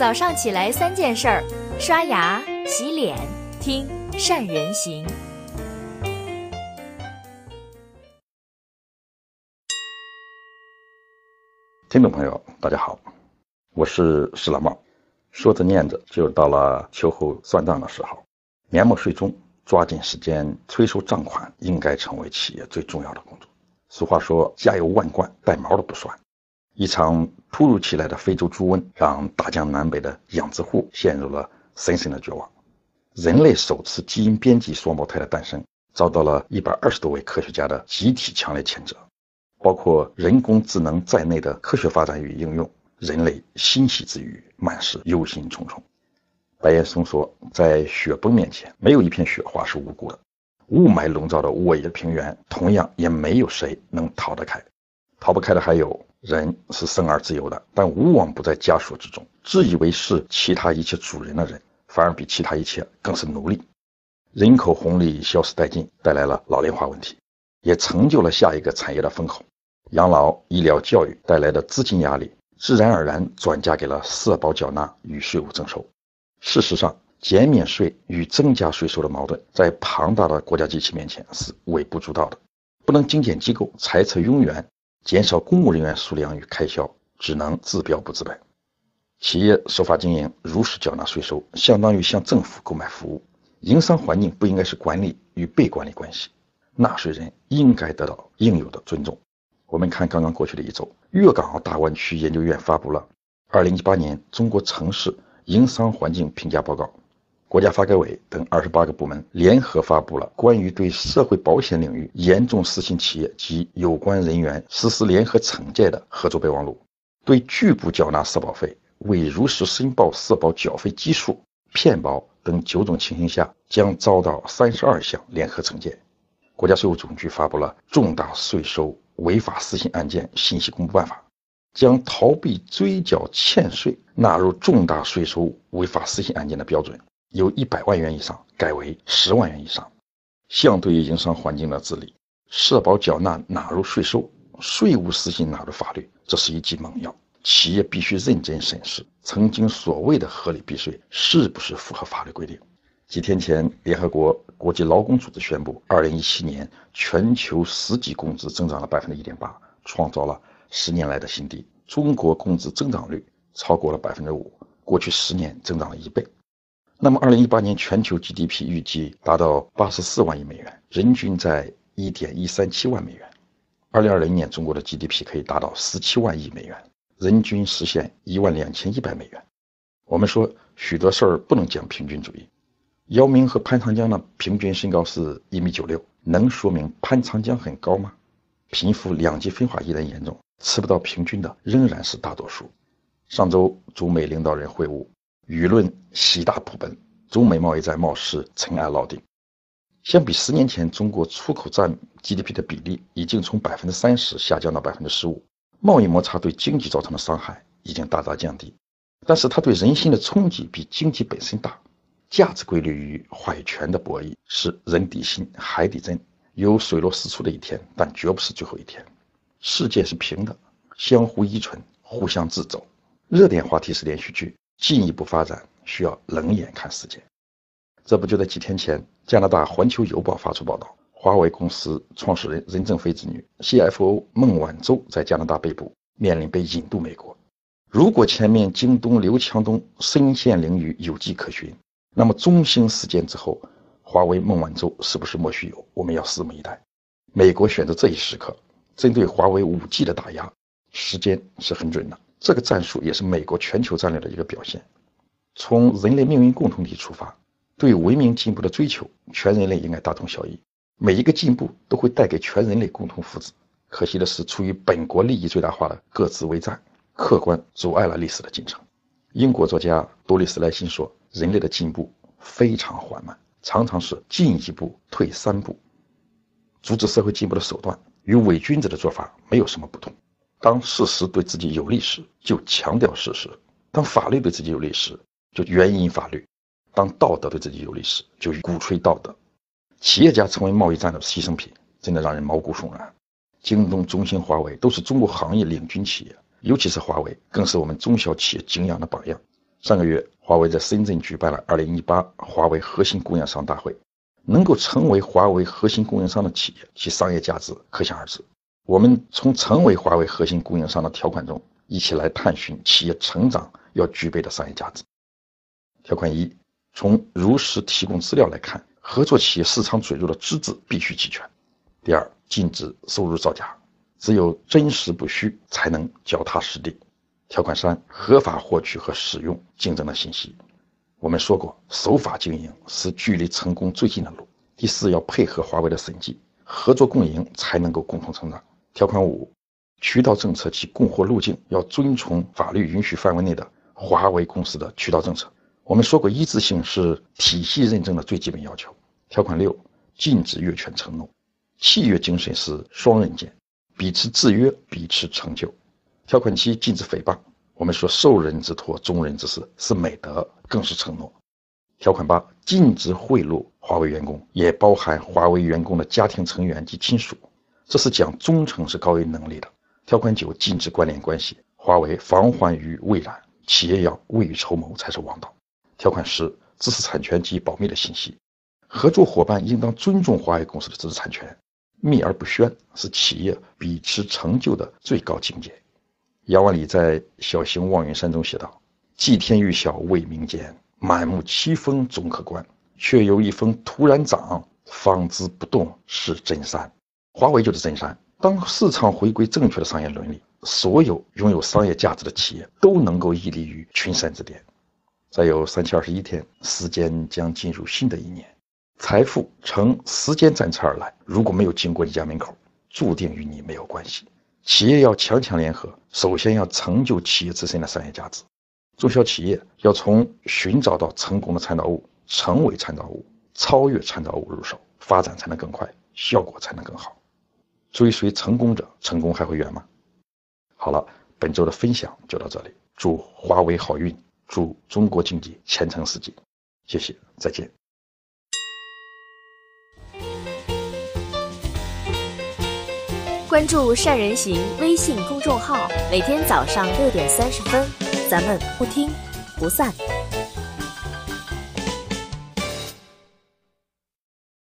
早上起来三件事儿：刷牙、洗脸、听善人行。听众朋友，大家好，我是石老茂。说着念着，就到了秋后算账的时候，年末岁终，抓紧时间催收账款，应该成为企业最重要的工作。俗话说：“家有万贯，带毛的不算。”一场突如其来的非洲猪瘟，让大江南北的养殖户陷入了深深的绝望。人类首次基因编辑双胞胎的诞生，遭到了一百二十多位科学家的集体强烈谴责。包括人工智能在内的科学发展与应用，人类欣喜之余，满是忧心忡忡。白岩松说：“在雪崩面前，没有一片雪花是无辜的。雾霾笼罩的沃野平原，同样也没有谁能逃得开。逃不开的还有。”人是生而自由的，但无往不在枷锁之中。自以为是其他一切主人的人，反而比其他一切更是奴隶。人口红利消失殆尽，带来了老龄化问题，也成就了下一个产业的风口。养老、医疗、教育带来的资金压力，自然而然转嫁给了社保缴纳与税务征收。事实上，减免税与增加税收的矛盾，在庞大的国家机器面前是微不足道的。不能精简机构，裁撤庸员。减少公务人员数量与开销，只能治标不治本。企业守法经营，如实缴纳税收，相当于向政府购买服务。营商环境不应该是管理与被管理关系，纳税人应该得到应有的尊重。我们看刚刚过去的一周，粤港澳大湾区研究院发布了《2018年中国城市营商环境评价报告》。国家发改委等二十八个部门联合发布了关于对社会保险领域严重失信企业及有关人员实施联合惩戒的合作备忘录，对拒不缴纳社保费、未如实申报社保缴费基数、骗保等九种情形下，将遭到三十二项联合惩戒。国家税务总局发布了《重大税收违法失信案件信息公布办法》，将逃避追缴欠税纳入重大税收违法失信案件的标准。由一百万元以上改为十万元以上。相对于营商环境的治理，社保缴纳纳入税收，税务实行纳入法律，这是一剂猛药。企业必须认真审视，曾经所谓的合理避税是不是符合法律规定。几天前，联合国国际劳工组织宣布，二零一七年全球实际工资增长了百分之一点八，创造了十年来的新低。中国工资增长率超过了百分之五，过去十年增长了一倍。那么，二零一八年全球 GDP 预计达到八十四万亿美元，人均在一点一三七万美元。二零二零年，中国的 GDP 可以达到十七万亿美元，人均实现一万两千一百美元。我们说许多事儿不能讲平均主义。姚明和潘长江的平均身高是一米九六，能说明潘长江很高吗？贫富两极分化依然严重，吃不到平均的仍然是大多数。上周，中美领导人会晤。舆论喜大普奔，中美贸易战貌似尘埃落定。相比十年前，中国出口占 GDP 的比例已经从百分之三十下降到百分之十五，贸易摩擦对经济造成的伤害已经大大降低。但是它对人心的冲击比经济本身大。价值规律与话语权的博弈是人底心海底针，有水落石出的一天，但绝不是最后一天。世界是平的，相互依存，互相自走。热点话题是连续剧。进一步发展需要冷眼看世界，这不就在几天前，加拿大《环球邮报》发出报道，华为公司创始人任正非子女 CFO 孟晚舟在加拿大被捕，面临被引渡美国。如果前面京东刘强东身陷囹圄有迹可循，那么中兴事件之后，华为孟晚舟是不是莫须有？我们要拭目以待。美国选择这一时刻，针对华为五 G 的打压，时间是很准的。这个战术也是美国全球战略的一个表现。从人类命运共同体出发，对文明进步的追求，全人类应该大同小异。每一个进步都会带给全人类共同福祉。可惜的是，出于本国利益最大化的各自为战，客观阻碍了历史的进程。英国作家多丽斯莱辛说：“人类的进步非常缓慢，常常是进一步退三步。阻止社会进步的手段与伪君子的做法没有什么不同。”当事实对自己有利时，就强调事实；当法律对自己有利时，就援引法律；当道德对自己有利时，就鼓吹道德。企业家成为贸易战的牺牲品，真的让人毛骨悚然。京东、中兴、华为都是中国行业领军企业，尤其是华为，更是我们中小企业敬仰的榜样。上个月，华为在深圳举办了2018华为核心供应商大会。能够成为华为核心供应商的企业，其商业价值可想而知。我们从成为华为核心供应商的条款中，一起来探寻企业成长要具备的商业价值。条款一，从如实提供资料来看，合作企业市场准入的资质必须齐全。第二，禁止收入造假，只有真实不虚，才能脚踏实地。条款三，合法获取和使用竞争的信息。我们说过，守法经营是距离成功最近的路。第四，要配合华为的审计，合作共赢才能够共同成长。条款五，渠道政策及供货路径要遵从法律允许范围内的华为公司的渠道政策。我们说过，一致性是体系认证的最基本要求。条款六，禁止越权承诺，契约精神是双刃剑，彼此制约，彼此成就。条款七，禁止诽谤。我们说受人之托，忠人之事是美德，更是承诺。条款八，禁止贿赂华为员工，也包含华为员工的家庭成员及亲属，这是讲忠诚是高于能力的。条款九，禁止关联关系，华为防患于未然，企业要未雨绸缪才是王道。条款十，知识产权及保密的信息，合作伙伴应当尊重华为公司的知识产权，秘而不宣是企业彼此成就的最高境界。杨万里在《小行望云山》中写道：“祭天欲晓未明间，满目凄风总可观，却有一峰突然长，方知不动是真山。”华为就是真山。当市场回归正确的商业伦理，所有拥有商业价值的企业都能够屹立于群山之巅。再有三七二十一天，时间将进入新的一年，财富乘时间战车而来，如果没有经过你家门口，注定与你没有关系。企业要强强联合，首先要成就企业自身的商业价值。中小企业要从寻找到成功的参照物，成为参照物，超越参照物入手，发展才能更快，效果才能更好。追随成功者，成功还会远吗？好了，本周的分享就到这里。祝华为好运，祝中国经济前程似锦。谢谢，再见。关注善人行微信公众号，每天早上六点三十分，咱们不听不散。